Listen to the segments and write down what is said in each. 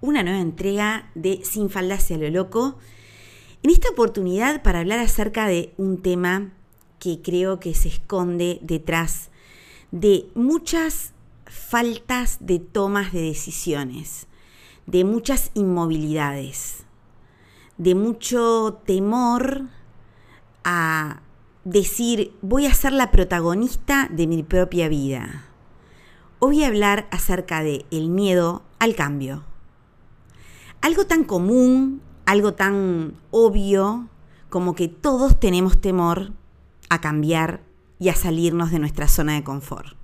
una nueva entrega de Sin falda hacia lo loco. En esta oportunidad para hablar acerca de un tema que creo que se esconde detrás de muchas faltas de tomas de decisiones, de muchas inmovilidades, de mucho temor a decir voy a ser la protagonista de mi propia vida. Hoy voy a hablar acerca de el miedo al cambio algo tan común, algo tan obvio, como que todos tenemos temor a cambiar y a salirnos de nuestra zona de confort.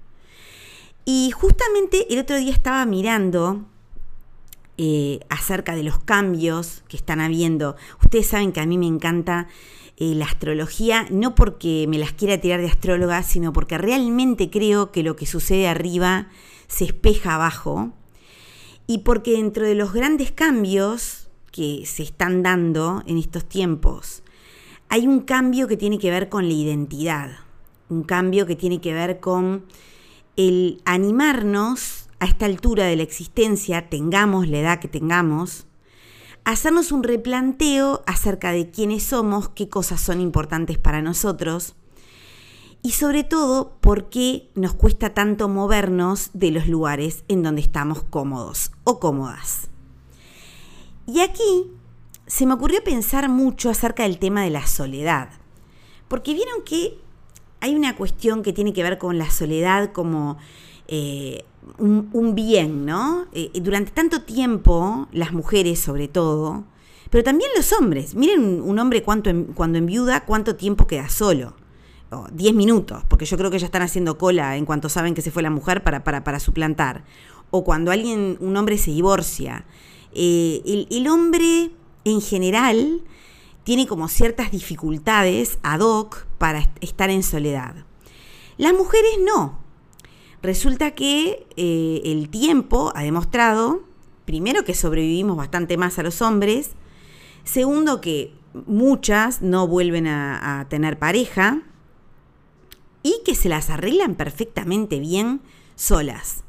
Y justamente el otro día estaba mirando eh, acerca de los cambios que están habiendo. Ustedes saben que a mí me encanta eh, la astrología, no porque me las quiera tirar de astróloga, sino porque realmente creo que lo que sucede arriba se espeja abajo y porque dentro de los grandes cambios que se están dando en estos tiempos, hay un cambio que tiene que ver con la identidad, un cambio que tiene que ver con el animarnos a esta altura de la existencia, tengamos la edad que tengamos, hacernos un replanteo acerca de quiénes somos, qué cosas son importantes para nosotros y sobre todo por qué nos cuesta tanto movernos de los lugares en donde estamos cómodos o cómodas. Y aquí se me ocurrió pensar mucho acerca del tema de la soledad, porque vieron que hay una cuestión que tiene que ver con la soledad como eh, un, bien, ¿no? Eh, durante tanto tiempo, las mujeres sobre todo, pero también los hombres, miren un hombre cuánto, cuando enviuda, cuánto tiempo queda solo 10 minutos, porque yo creo que ya están haciendo cola en cuanto saben que se fue la mujer para, para, suplantar. O cuando alguien, un hombre se divorcia. Eh, el, el, hombre en general tiene como ciertas dificultades ad hoc para estar en soledad. Las mujeres no. Resulta que eh, el tiempo ha demostrado, primero, que sobrevivimos bastante más a los hombres, segundo, que muchas no vuelven a, a tener pareja, y que se las arreglan perfectamente bien solas.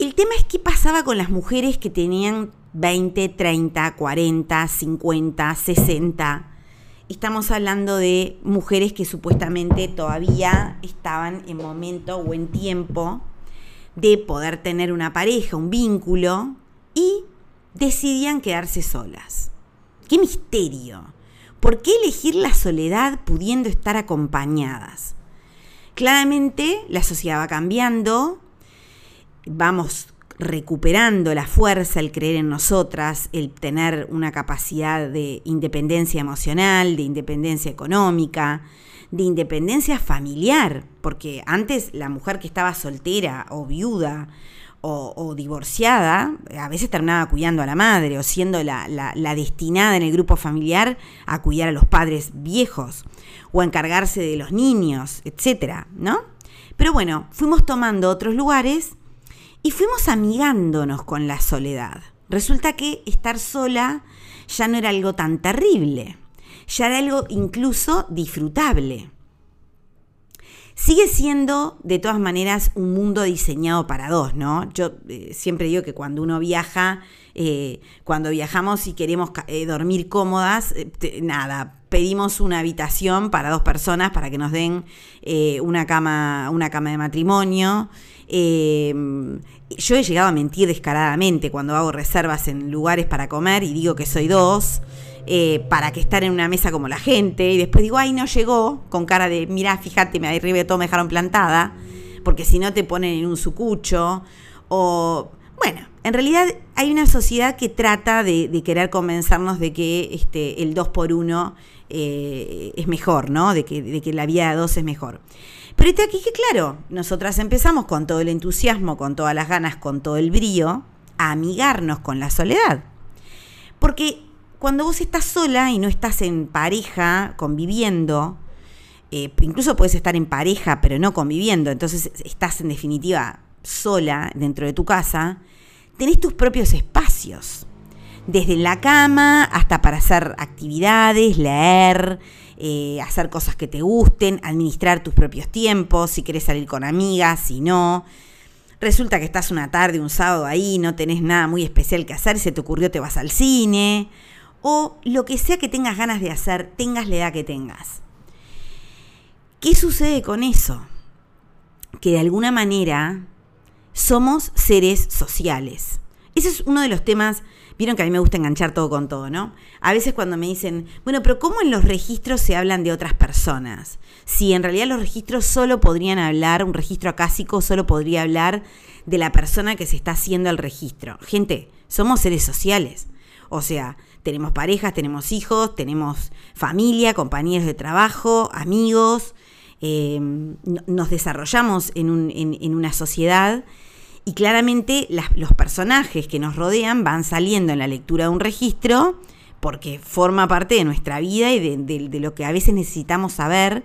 El tema es qué pasaba con las mujeres que tenían 20, 30, 40, 50, 60. Estamos hablando de mujeres que supuestamente todavía estaban en momento o en tiempo de poder tener una pareja, un vínculo, y decidían quedarse solas. ¡Qué misterio! ¿Por qué elegir la soledad pudiendo estar acompañadas? Claramente la sociedad va cambiando, vamos recuperando la fuerza, el creer en nosotras, el tener una capacidad de independencia emocional, de independencia económica, de independencia familiar, porque antes la mujer que estaba soltera o viuda o, divorciada, a veces terminaba cuidando a la madre o siendo la, destinada en el grupo familiar a cuidar a los padres viejos o a encargarse de los niños, etcétera, ¿no? Pero bueno, fuimos tomando otros lugares y fuimos amigándonos con la soledad. Resulta que estar sola ya no era algo tan terrible, ya era algo incluso disfrutable. Sigue siendo, de todas maneras, un mundo diseñado para dos, ¿no? Yo eh, siempre digo que cuando uno viaja, eh, cuando viajamos y queremos eh, dormir cómodas, nada, pedimos una habitación para dos personas para que nos den una, cama, una cama de matrimonio. yo he llegado a mentir descaradamente cuando hago reservas en lugares para comer y digo que soy dos. Eh, para que estar en una mesa como la gente. Y después digo, ay, no llegó, con cara de, mira, fíjate, me arriba de todo me dejaron plantada, porque si no te ponen en un sucucho. O, bueno, en realidad hay una sociedad que trata de, querer convencernos de que este, el 2 por 1 eh, es mejor, ¿no? De que, de que la vida de dos es mejor. Pero este aquí que, claro, nosotras empezamos con todo el entusiasmo, con todas las ganas, con todo el brío, a amigarnos con la soledad. Porque cuando vos estás sola y no estás en pareja, conviviendo, eh, incluso puedes estar en pareja pero no conviviendo, entonces estás en definitiva sola dentro de tu casa, tenés tus propios espacios, desde la cama hasta para hacer actividades, leer, eh, hacer cosas que te gusten, administrar tus propios tiempos, si querés salir con amigas, si no. Resulta que estás una tarde, un sábado ahí, no tenés nada muy especial que hacer, se te ocurrió te vas al cine, o lo que sea que tengas ganas de hacer, tengas la edad que tengas. ¿Qué sucede con eso? Que de alguna manera somos seres sociales. Ese es uno de los temas, vieron que a mí me gusta enganchar todo con todo, ¿no? A veces cuando me dicen, bueno, pero ¿cómo en los registros se hablan de otras personas? Si en realidad los registros solo podrían hablar, un registro acásico solo podría hablar de la persona que se está haciendo el registro. Gente, somos seres sociales. O sea, tenemos parejas, tenemos hijos, tenemos familia, compañeros de trabajo, amigos, em, nos desarrollamos en, una sociedad y claramente los personajes que nos rodean van saliendo en la lectura de un registro porque forma parte de nuestra vida y de, lo que a veces necesitamos saber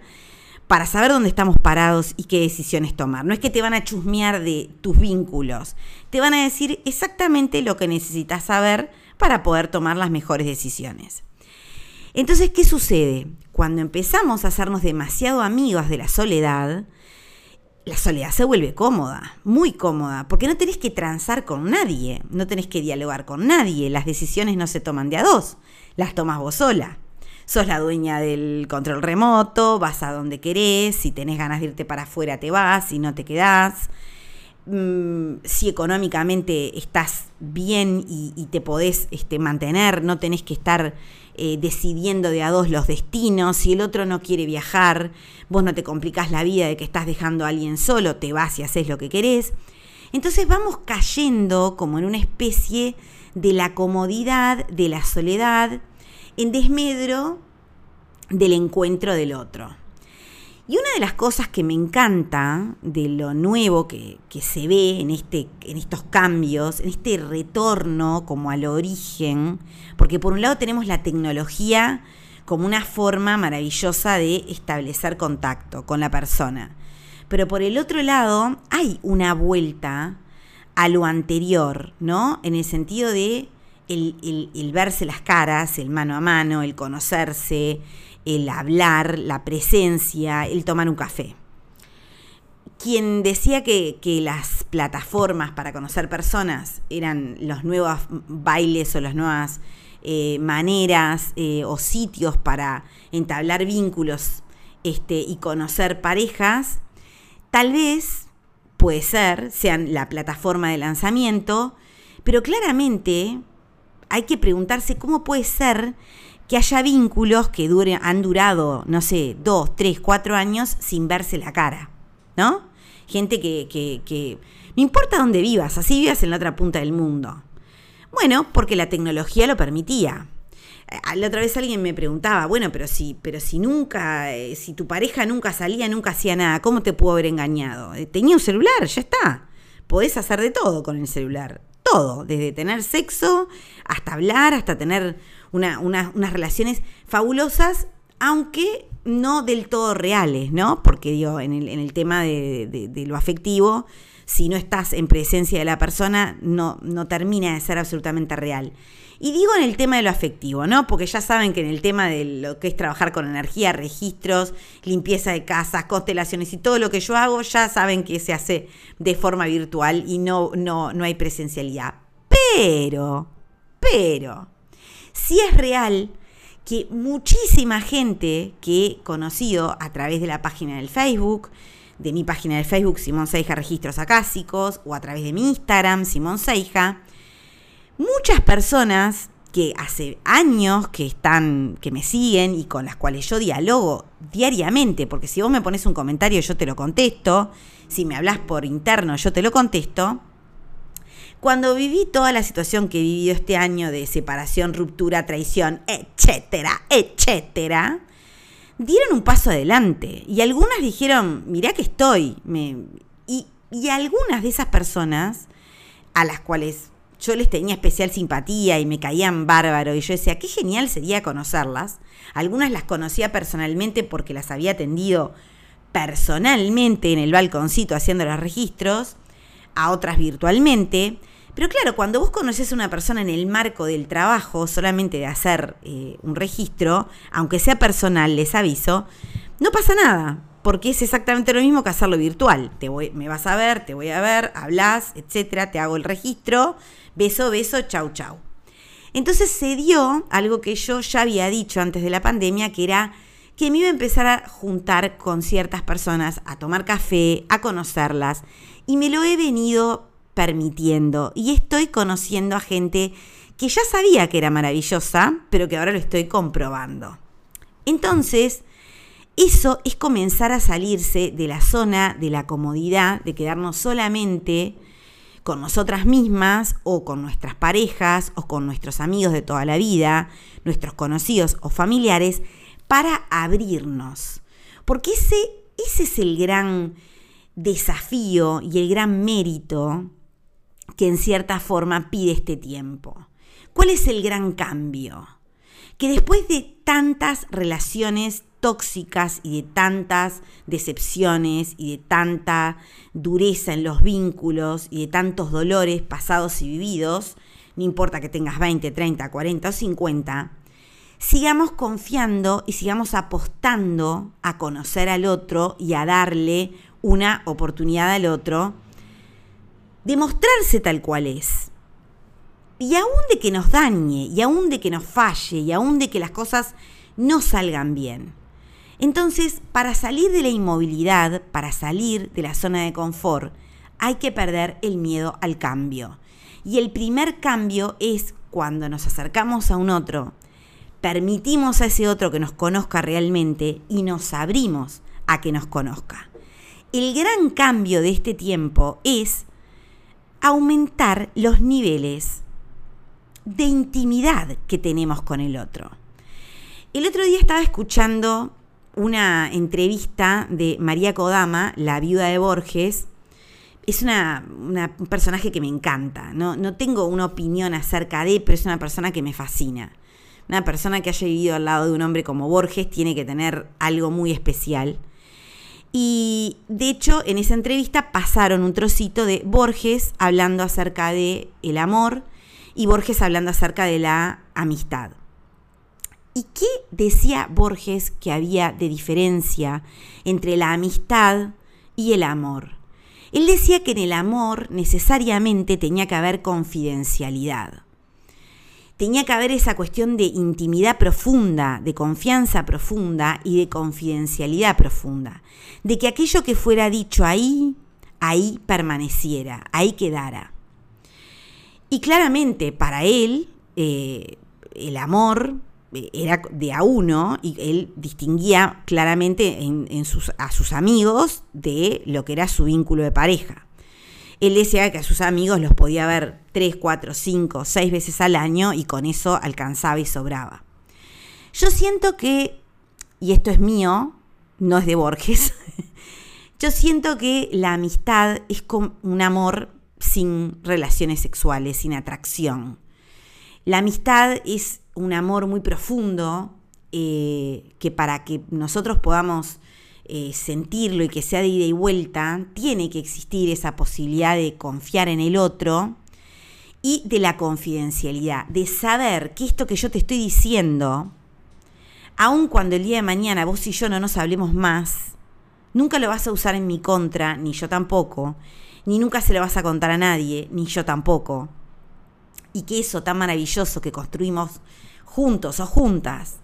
para saber dónde estamos parados y qué decisiones tomar. No es que te van a chusmear de tus vínculos, te van a decir exactamente lo que necesitas saber para poder tomar las mejores decisiones. Entonces, ¿qué sucede? Cuando empezamos a hacernos demasiado amigos de la soledad, la soledad se vuelve cómoda, muy cómoda, porque no tenés que transar con nadie, no tenés que dialogar con nadie, las decisiones no se toman de a dos, las tomas vos sola. Sos la dueña del control remoto, vas a donde querés, si tenés ganas de irte para afuera te vas, si no te quedás. Mm, si económicamente estás bien y, te podés este, mantener, no tenés que estar eh, decidiendo de a dos los destinos, si el otro no quiere viajar, vos no te complicás la vida de que estás dejando a alguien solo, te vas y haces lo que querés. Entonces vamos cayendo como en una especie de la comodidad, de la soledad, en desmedro del encuentro del otro. Y una de las cosas que me encanta de lo nuevo que, se ve en, este, en estos cambios, en este retorno como al origen, porque por un lado tenemos la tecnología como una forma maravillosa de establecer contacto con la persona, pero por el otro lado hay una vuelta a lo anterior, ¿no? En el sentido de el verse las caras, el mano a mano, el conocerse, el hablar, la presencia, el tomar un café. Quien decía que, las plataformas para conocer personas eran los nuevos bailes o las nuevas eh, maneras eh, o sitios para entablar vínculos este, y conocer parejas, tal vez puede ser, sean la plataforma de lanzamiento, pero claramente hay que preguntarse cómo puede ser que haya vínculos que han durado, no sé, dos, tres, cuatro años sin verse la cara, ¿no? Gente que, que, que no importa dónde vivas, así vivas en la otra punta del mundo. Bueno, porque la tecnología lo permitía. Eh, la otra vez alguien me preguntaba, bueno, pero si, pero si nunca, eh, si tu pareja nunca salía, nunca hacía nada, ¿cómo te pudo haber engañado? Eh, tenía un celular, ya está. Podés hacer de todo con el celular. Todo, desde tener sexo hasta hablar, hasta tener unas relaciones fabulosas, aunque no del todo reales, ¿no? Porque digo, en el, en el tema de, lo afectivo, si no estás en presencia de la persona, no, no termina de ser absolutamente real. Y digo en el tema de lo afectivo, ¿no? Porque ya saben que en el tema de lo que es trabajar con energía, registros, limpieza de casas, constelaciones y todo lo que yo hago, ya saben que se hace de forma virtual y no, no, no hay presencialidad. Pero, pero, si es real que muchísima gente que he conocido a través de la página del Facebook, de mi página de Facebook, Simón Seija Registros Acásicos, o a través de mi Instagram, Simón Seija, muchas personas que hace años que están, que me siguen y con las cuales yo dialogo diariamente, porque si vos me pones un comentario yo te lo contesto, si me hablas por interno yo te lo contesto, cuando viví toda la situación que he vivido este año de separación, ruptura, traición, etcétera, etcétera, dieron un paso adelante. Y algunas dijeron, mirá que estoy. y, algunas de esas personas, a las cuales yo les tenía especial simpatía y me caían bárbaro y yo decía, qué genial sería conocerlas. Algunas las conocía personalmente porque las había atendido personalmente en el balconcito haciendo los registros, a otras virtualmente. Pero claro, cuando vos conoces a una persona en el marco del trabajo, solamente de hacer eh, un registro, aunque sea personal, les aviso, no pasa nada, porque es exactamente lo mismo que hacerlo virtual. Te voy, me vas a ver, te voy a ver, hablas, etcétera, te hago el registro, beso, beso, chau, chau. Entonces se dio algo que yo ya había dicho antes de la pandemia, que era que me iba a empezar a juntar con ciertas personas, a tomar café, a conocerlas, y me lo he venido permitiendo y estoy conociendo a gente que ya sabía que era maravillosa, pero que ahora lo estoy comprobando. Entonces, eso es comenzar a salirse de la zona de la comodidad, de quedarnos solamente con nosotras mismas o con nuestras parejas o con nuestros amigos de toda la vida, nuestros conocidos o familiares, para abrirnos. Porque ese, ese es el gran desafío y el gran mérito que en cierta forma pide este tiempo. ¿Cuál es el gran cambio? Que después de tantas relaciones tóxicas y de tantas decepciones y de tanta dureza en los vínculos y de tantos dolores pasados y vividos, no importa que tengas 20, 30, 40 o 50, sigamos confiando y sigamos apostando a conocer al otro y a darle una oportunidad al otro de mostrarse tal cual es. Y aún de que nos dañe, y aún de que nos falle, y aún de que las cosas no salgan bien. Entonces, para salir de la inmovilidad, para salir de la zona de confort, hay que perder el miedo al cambio. Y el primer cambio es cuando nos acercamos a un otro, permitimos a ese otro que nos conozca realmente y nos abrimos a que nos conozca. El gran cambio de este tiempo es aumentar los niveles de intimidad que tenemos con el otro. El otro día estaba escuchando una entrevista de María Kodama, la viuda de Borges. Es una, un personaje que me encanta. ¿no? no tengo una opinión acerca de, pero es una persona que me fascina. Una persona que haya vivido al lado de un hombre como Borges tiene que tener algo muy especial. Y de hecho, en esa entrevista pasaron un trocito de Borges hablando acerca de el amor y Borges hablando acerca de la amistad. ¿Y qué decía Borges que había de diferencia entre la amistad y el amor? Él decía que en el amor necesariamente tenía que haber confidencialidad tenía que haber esa cuestión de intimidad profunda, de confianza profunda y de confidencialidad profunda. De que aquello que fuera dicho ahí, ahí permaneciera, ahí quedara. Y claramente para él eh, el amor era de a uno y él distinguía claramente a sus amigos de lo que era su vínculo de pareja. Él decía que a sus amigos los podía ver tres, cuatro, cinco, seis veces al año y con eso alcanzaba y sobraba. Yo siento que, y esto es mío, no es de Borges, yo siento que la amistad es como un amor sin relaciones sexuales, sin atracción. La amistad es un amor muy profundo eh, que para que nosotros podamos eh, sentirlo y que sea de ida y vuelta, tiene que existir esa posibilidad de confiar en el otro y de la confidencialidad, de saber que esto que yo te estoy diciendo, aun cuando el día de mañana vos y yo no nos hablemos más, nunca lo vas a usar en mi contra, ni yo tampoco, ni nunca se lo vas a contar a nadie, ni yo tampoco. Y que eso tan maravilloso que construimos juntos o juntas,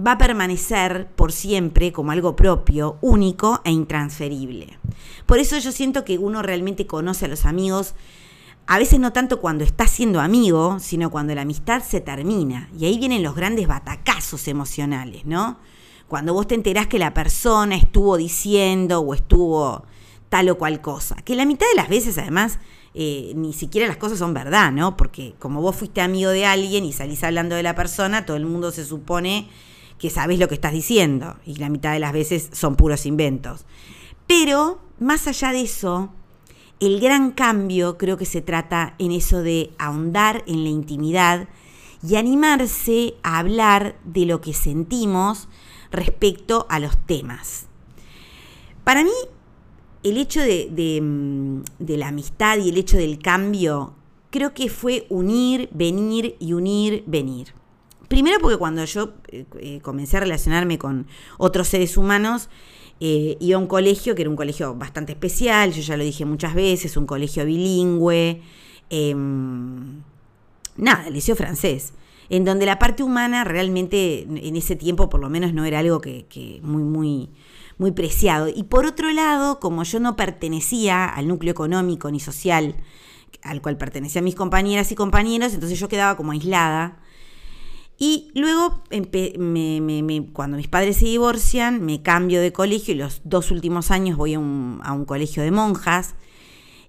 va a permanecer por siempre como algo propio, único e intransferible. Por eso yo siento que uno realmente conoce a los amigos, a veces no tanto cuando está siendo amigo, sino cuando la amistad se termina. Y ahí vienen los grandes batacazos emocionales, ¿no? Cuando vos te enterás que la persona estuvo diciendo o estuvo tal o cual cosa. Que la mitad de las veces, además, eh, ni siquiera las cosas son verdad, ¿no? Porque como vos fuiste amigo de alguien y salís hablando de la persona, todo el mundo se supone que sabes lo que estás diciendo y la mitad de las veces son puros inventos. Pero, más allá de eso, el gran cambio creo que se trata en eso de ahondar en la intimidad y animarse a hablar de lo que sentimos respecto a los temas. Para mí, el hecho de, mm, la amistad y el hecho del cambio creo que fue unir, venir y unir, venir. Primero porque cuando yo eh, eh, comencé a relacionarme con otros seres humanos, eh, iba a un colegio que era un colegio bastante especial, yo ya lo dije muchas veces, un colegio bilingüe, em, nada, el liceo francés, en donde la parte humana realmente en ese tiempo por lo menos no era algo que, que muy, muy, muy preciado. Y por otro lado, como yo no pertenecía al núcleo económico ni social al cual pertenecían mis compañeras y compañeros, entonces yo quedaba como aislada y luego, cuando mis padres se divorcian, me cambio de colegio y los dos últimos años voy a un, colegio de monjas.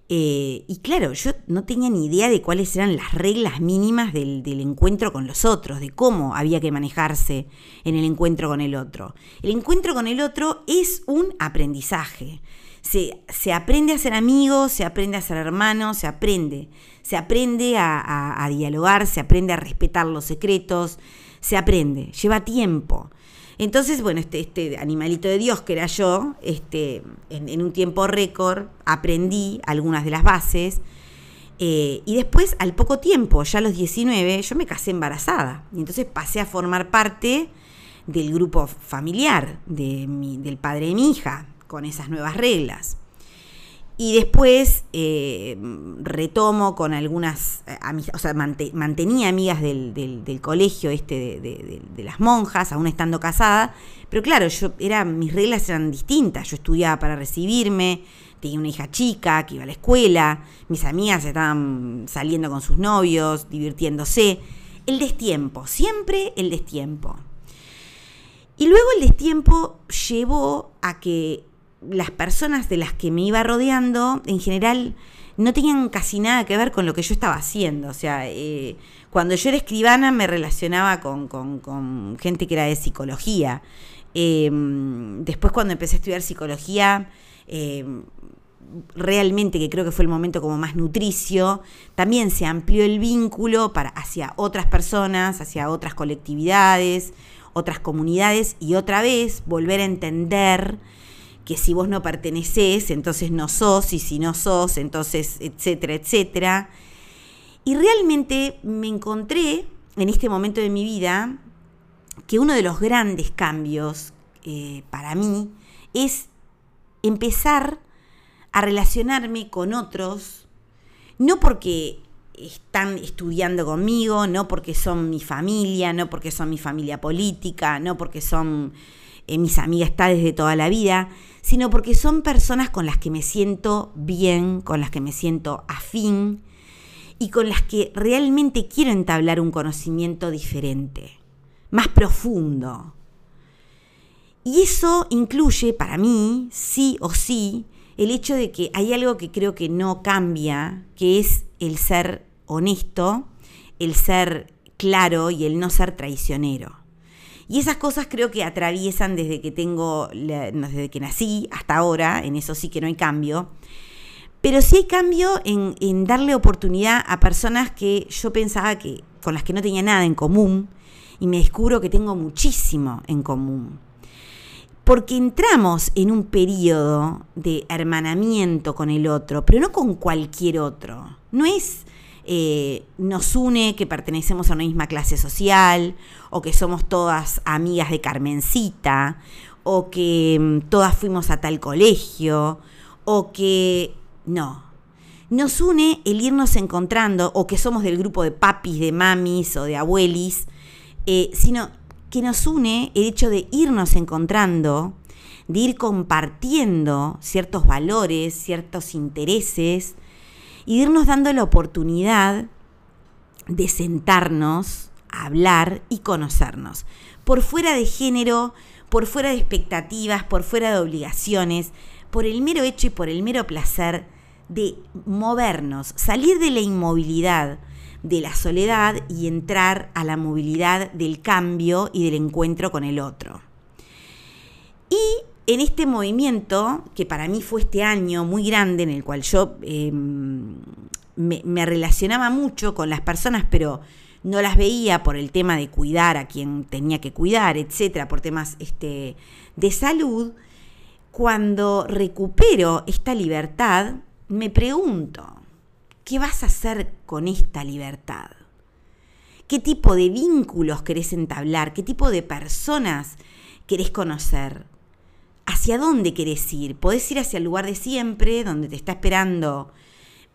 Eh, y claro, yo no tenía ni idea de cuáles eran las reglas mínimas del, del, encuentro con los otros, de cómo había que manejarse en el encuentro con el otro. El encuentro con el otro es un aprendizaje se, aprende a ser amigos, se aprende a ser hermanos, se aprende. Se aprende a, dialogar, se aprende a respetar los secretos, se aprende, lleva tiempo. Entonces, bueno, este, este animalito de Dios que era yo, este, en, un tiempo récord, aprendí algunas de las bases. Eh, y después, al poco tiempo, ya a los 19, yo me casé embarazada. Y entonces pasé a formar parte del grupo familiar de del padre de mi hija con esas nuevas reglas. Y después eh, retomo con algunas, eh, o sea, mantenía amigas del, colegio este de, las monjas, aún estando casada, pero claro, yo era, mis reglas eran distintas, yo estudiaba para recibirme, tenía una hija chica que iba a la escuela, mis amigas estaban saliendo con sus novios, divirtiéndose, el destiempo, siempre el destiempo. Y luego el destiempo llevó a que las personas de las que me iba rodeando, en general, no tenían casi nada que ver con lo que yo estaba haciendo. O sea, eh, cuando yo era escribana me relacionaba con, gente que era de psicología. Em, después cuando empecé a estudiar psicología, em, realmente que creo que fue el momento como más nutricio, también se amplió el vínculo para, hacia otras personas, hacia otras colectividades, otras comunidades y otra vez volver a entender que si vos no pertenecés, entonces no sos, y si no sos, entonces, etcétera, etcétera. Y realmente me encontré en este momento de mi vida que uno de los grandes cambios eh, para mí es empezar a relacionarme con otros, no porque están estudiando conmigo, no porque son mi familia, no porque son mi familia política, no porque son eh, mis amigas está desde toda la vida, sino porque son personas con las que me siento bien, con las que me siento afín y con las que realmente quiero entablar un conocimiento diferente, más profundo. Y eso incluye para mí, sí o sí, el hecho de que hay algo que creo que no cambia, que es el ser honesto, el ser claro y el no ser traicionero. Y esas cosas creo que atraviesan desde que tengo, desde que nací hasta ahora, en eso sí que no hay cambio. Pero sí hay cambio en, darle oportunidad a personas que yo pensaba que con las que no tenía nada en común y me descubro que tengo muchísimo en común. Porque entramos en un periodo de hermanamiento con el otro, pero no con cualquier otro. No es eh, nos une que pertenecemos a una misma clase social, o que somos todas amigas de Carmencita, o que mm, todas fuimos a tal colegio, o que no. Nos une el irnos encontrando, o que somos del grupo de papis, de mamis o de abuelis, eh, sino que nos une el hecho de irnos encontrando, de ir compartiendo ciertos valores, ciertos intereses, y de irnos dando la oportunidad de sentarnos, hablar y conocernos. Por fuera de género, por fuera de expectativas, por fuera de obligaciones, por el mero hecho y por el mero placer de movernos, salir de la inmovilidad, de la soledad y entrar a la movilidad del cambio y del encuentro con el otro. Y en este movimiento, que para mí fue este año muy grande, en el cual yo em, me, relacionaba mucho con las personas, pero no las veía por el tema de cuidar a quien tenía que cuidar, etcétera, por temas este, de salud, cuando recupero esta libertad, me pregunto, ¿qué vas a hacer con esta libertad? ¿Qué tipo de vínculos querés entablar? ¿Qué tipo de personas querés conocer? ¿Hacia dónde querés ir? Podés ir hacia el lugar de siempre, donde te está esperando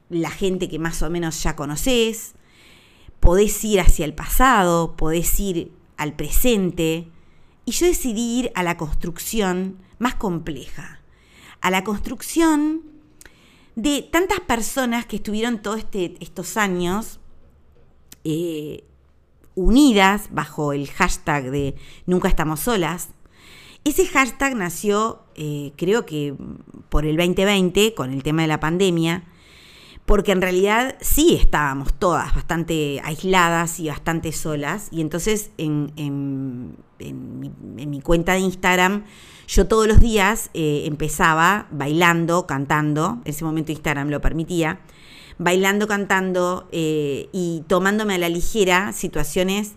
la gente que más o menos ya conoces. Podés ir hacia el pasado, podés ir al presente. Y yo decidí ir a la construcción más compleja, a la construcción de tantas personas que estuvieron todos este, estos años eh, unidas bajo el hashtag de Nunca estamos solas. Ese hashtag nació, eh, creo que por el 2020, con el tema de la pandemia, porque en realidad sí estábamos todas bastante aisladas y bastante solas, y entonces en, mi, cuenta de Instagram yo todos los días eh, empezaba bailando, cantando, en ese momento Instagram lo permitía, bailando, cantando eh, y tomándome a la ligera situaciones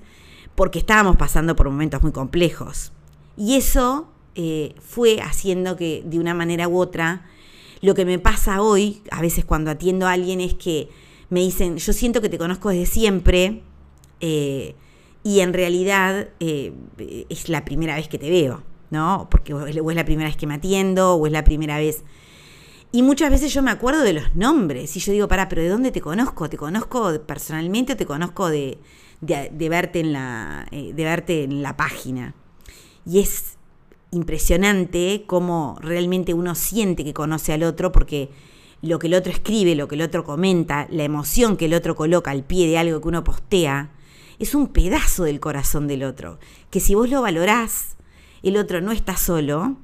porque estábamos pasando por momentos muy complejos. Y eso eh, fue haciendo que de una manera u otra, lo que me pasa hoy, a veces cuando atiendo a alguien, es que me dicen, yo siento que te conozco desde siempre eh, y en realidad es la primera vez que te veo, ¿no? Porque o es la primera vez que me atiendo o es la primera vez y muchas veces yo me acuerdo de los nombres y yo digo, para, pero ¿de dónde te conozco? ¿Te conozco personalmente o te conozco de, verte, en la, eh, de verte en la página? Y es impresionante cómo realmente uno siente que conoce al otro porque lo que el otro escribe, lo que el otro comenta, la emoción que el otro coloca al pie de algo que uno postea, es un pedazo del corazón del otro. Que si vos lo valorás, el otro no está solo,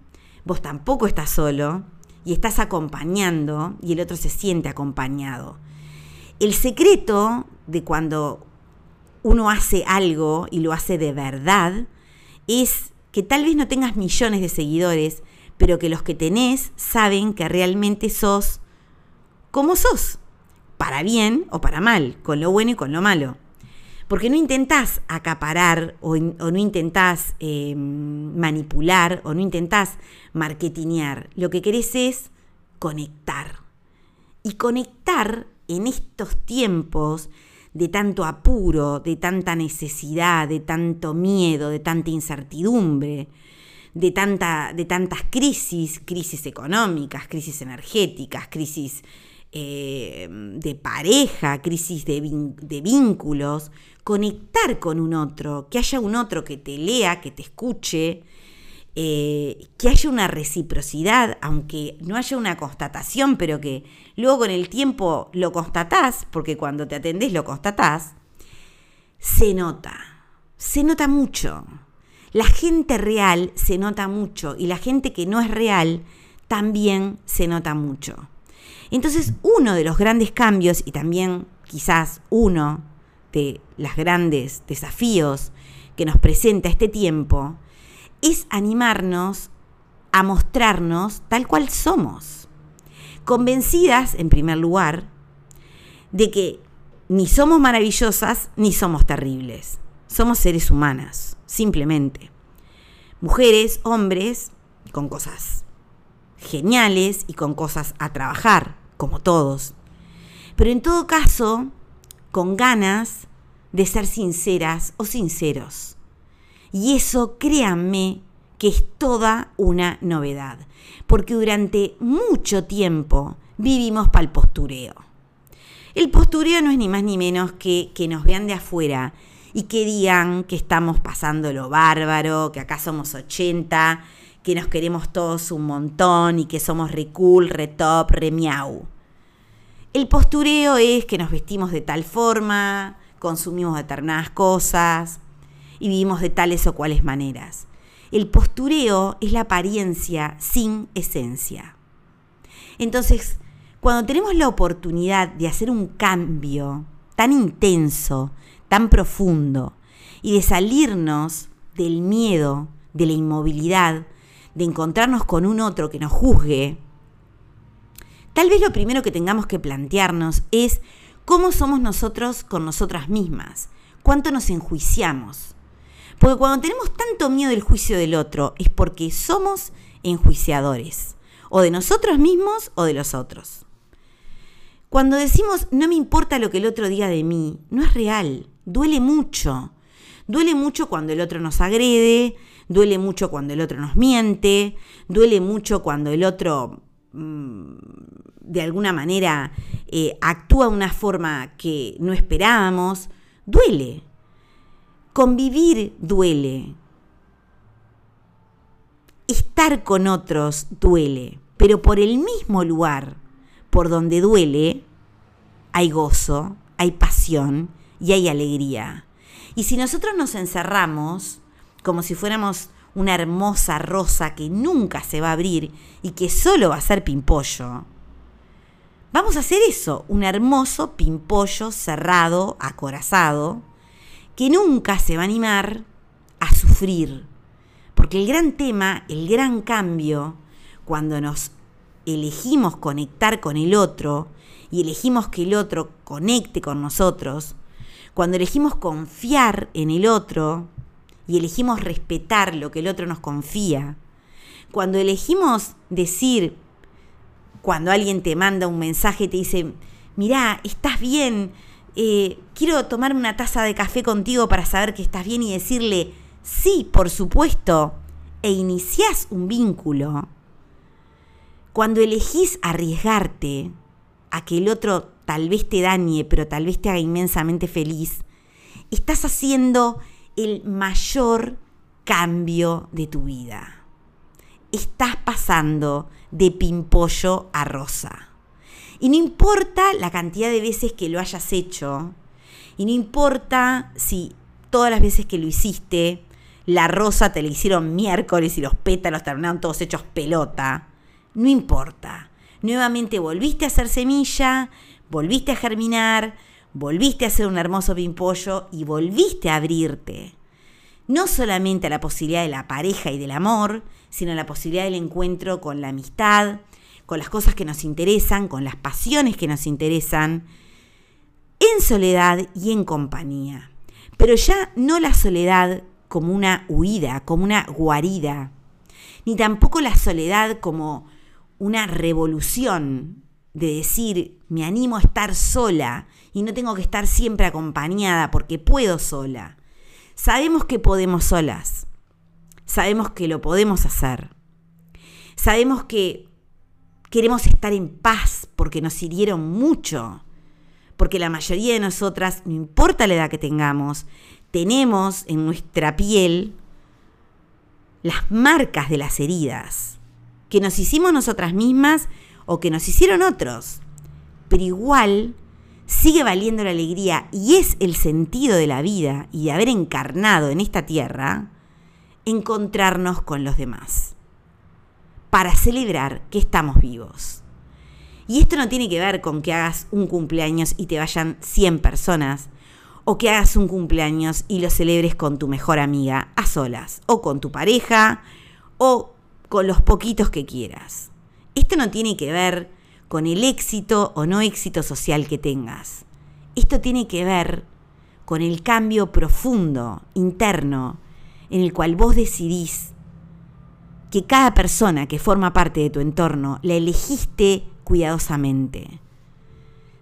vos tampoco estás solo, y estás acompañando y el otro se siente acompañado. El secreto de cuando uno hace algo y lo hace de verdad es que tal vez no tengas millones de seguidores, pero que los que tenés saben que realmente sos como sos, para bien o para mal, con lo bueno y con lo malo. Porque no intentás acaparar o, no intentás em, manipular o no intentás marketinear. Lo que querés es conectar. Y conectar en estos tiempos de tanto apuro, de tanta necesidad, de tanto miedo, de tanta incertidumbre, de, tanta, de tantas crisis, crisis económicas, crisis energéticas, crisis eh, de pareja, crisis de, de, vínculos, conectar con un otro, que haya un otro que te lea, que te escuche, eh, que haya una reciprocidad, aunque no haya una constatación, pero que luego con el tiempo lo constatás, porque cuando te atendés lo constatás, se nota, se nota mucho. La gente real se nota mucho y la gente que no es real también se nota mucho. Entonces, uno de los grandes cambios y también quizás uno de los grandes desafíos que nos presenta este tiempo es animarnos a mostrarnos tal cual somos, convencidas, en primer lugar, de que ni somos maravillosas ni somos terribles. Somos seres humanas, simplemente. Mujeres, hombres, con cosas geniales y con cosas a trabajar, como todos. Pero en todo caso, con ganas de ser sinceras o sinceros. Y eso, créanme, que es toda una novedad, porque durante mucho tiempo vivimos para el postureo. El postureo no es ni más ni menos que que nos vean de afuera y que digan que estamos pasando lo bárbaro, que acá somos 80, que nos queremos todos un montón y que somos re cool, re top, re miau. El postureo es que nos vestimos de tal forma, consumimos determinadas cosas y vivimos de tales o cuales maneras. El postureo es la apariencia sin esencia. Entonces, cuando tenemos la oportunidad de hacer un cambio tan intenso, tan profundo, y de salirnos del miedo, de la inmovilidad, de encontrarnos con un otro que nos juzgue, tal vez lo primero que tengamos que plantearnos es cómo somos nosotros con nosotras mismas, cuánto nos enjuiciamos. Porque cuando tenemos tanto miedo del juicio del otro es porque somos enjuiciadores, o de nosotros mismos o de los otros. Cuando decimos no me importa lo que el otro diga de mí, no es real, duele mucho. Duele mucho cuando el otro nos agrede, duele mucho cuando el otro nos miente, duele mucho cuando el otro mm, de alguna manera eh, actúa de una forma que no esperábamos. Duele. Convivir duele. Estar con otros duele, pero por el mismo lugar por donde duele, hay gozo, hay pasión y hay alegría. Y si nosotros nos encerramos como si fuéramos una hermosa rosa que nunca se va a abrir y que solo va a ser pimpollo, vamos a hacer eso, un hermoso pimpollo cerrado, acorazado, que nunca se va a animar a sufrir. Porque el gran tema, el gran cambio, cuando nos elegimos conectar con el otro y elegimos que el otro conecte con nosotros, cuando elegimos confiar en el otro y elegimos respetar lo que el otro nos confía, cuando elegimos decir, cuando alguien te manda un mensaje y te dice, mirá, estás bien, eh, quiero tomar una taza de café contigo para saber que estás bien y decirle, sí, por supuesto, e iniciás un vínculo, cuando elegís arriesgarte a que el otro tal vez te dañe, pero tal vez te haga inmensamente feliz, estás haciendo el mayor cambio de tu vida. Estás pasando de pimpollo a rosa. Y no importa la cantidad de veces que lo hayas hecho, y no importa si todas las veces que lo hiciste, la rosa te la hicieron miércoles y los pétalos terminaron todos hechos pelota, no importa. Nuevamente volviste a ser semilla, volviste a germinar, volviste a ser un hermoso pimpollo y volviste a abrirte. No solamente a la posibilidad de la pareja y del amor, sino a la posibilidad del encuentro con la amistad, con las cosas que nos interesan, con las pasiones que nos interesan, en soledad y en compañía. Pero ya no la soledad como una huida, como una guarida, ni tampoco la soledad como una revolución de decir, me animo a estar sola y no tengo que estar siempre acompañada porque puedo sola. Sabemos que podemos solas. Sabemos que lo podemos hacer. Sabemos que queremos estar en paz porque nos hirieron mucho. Porque la mayoría de nosotras, no importa la edad que tengamos, tenemos en nuestra piel las marcas de las heridas que nos hicimos nosotras mismas o que nos hicieron otros. Pero igual sigue valiendo la alegría y es el sentido de la vida y de haber encarnado en esta tierra encontrarnos con los demás para celebrar que estamos vivos. Y esto no tiene que ver con que hagas un cumpleaños y te vayan 100 personas, o que hagas un cumpleaños y lo celebres con tu mejor amiga a solas, o con tu pareja, o con los poquitos que quieras. Esto no tiene que ver con el éxito o no éxito social que tengas. Esto tiene que ver con el cambio profundo, interno, en el cual vos decidís que cada persona que forma parte de tu entorno la elegiste cuidadosamente.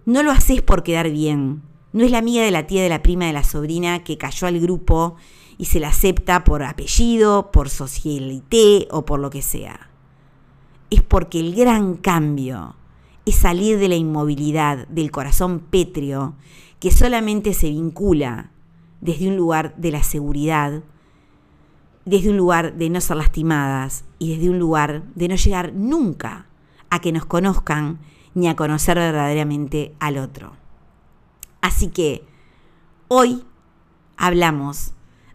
No lo haces por quedar bien. No es la amiga de la tía, de la prima, de la sobrina que cayó al grupo y se la acepta por apellido, por socialité o por lo que sea. Es porque el gran cambio es salir de la inmovilidad, del corazón pétreo, que solamente se vincula desde un lugar de la seguridad, desde un lugar de no ser lastimadas y desde un lugar de no llegar nunca a que nos conozcan ni a conocer verdaderamente al otro. Así que hoy hablamos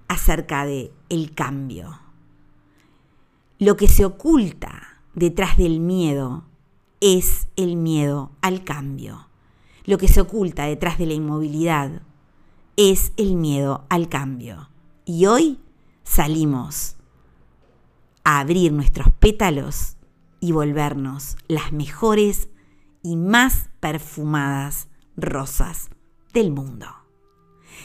acerca de el cambio. Lo que se oculta detrás del miedo es el miedo al cambio. Lo que se oculta detrás de la inmovilidad es el miedo al cambio. Y hoy salimos a abrir nuestros pétalos y volvernos las mejores y más perfumadas rosas del mundo.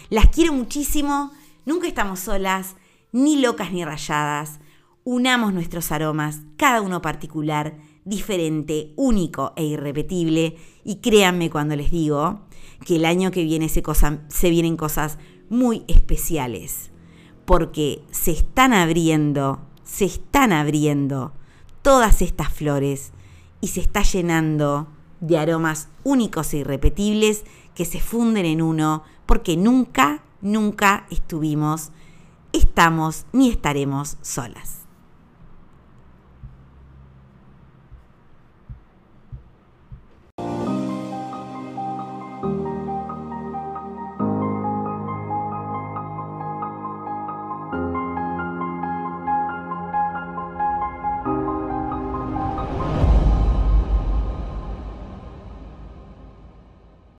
Las quiero muchísimo, nunca estamos solas, ni locas ni rayadas. Unamos nuestros aromas, cada uno particular, diferente, único e irrepetible. Y créanme cuando les digo que el año que viene se, se vienen cosas muy especiales, porque se están abriendo, se están abriendo todas estas flores y se está llenando de aromas únicos e irrepetibles que se funden en uno porque nunca, nunca estuvimos, estamos ni estaremos solas.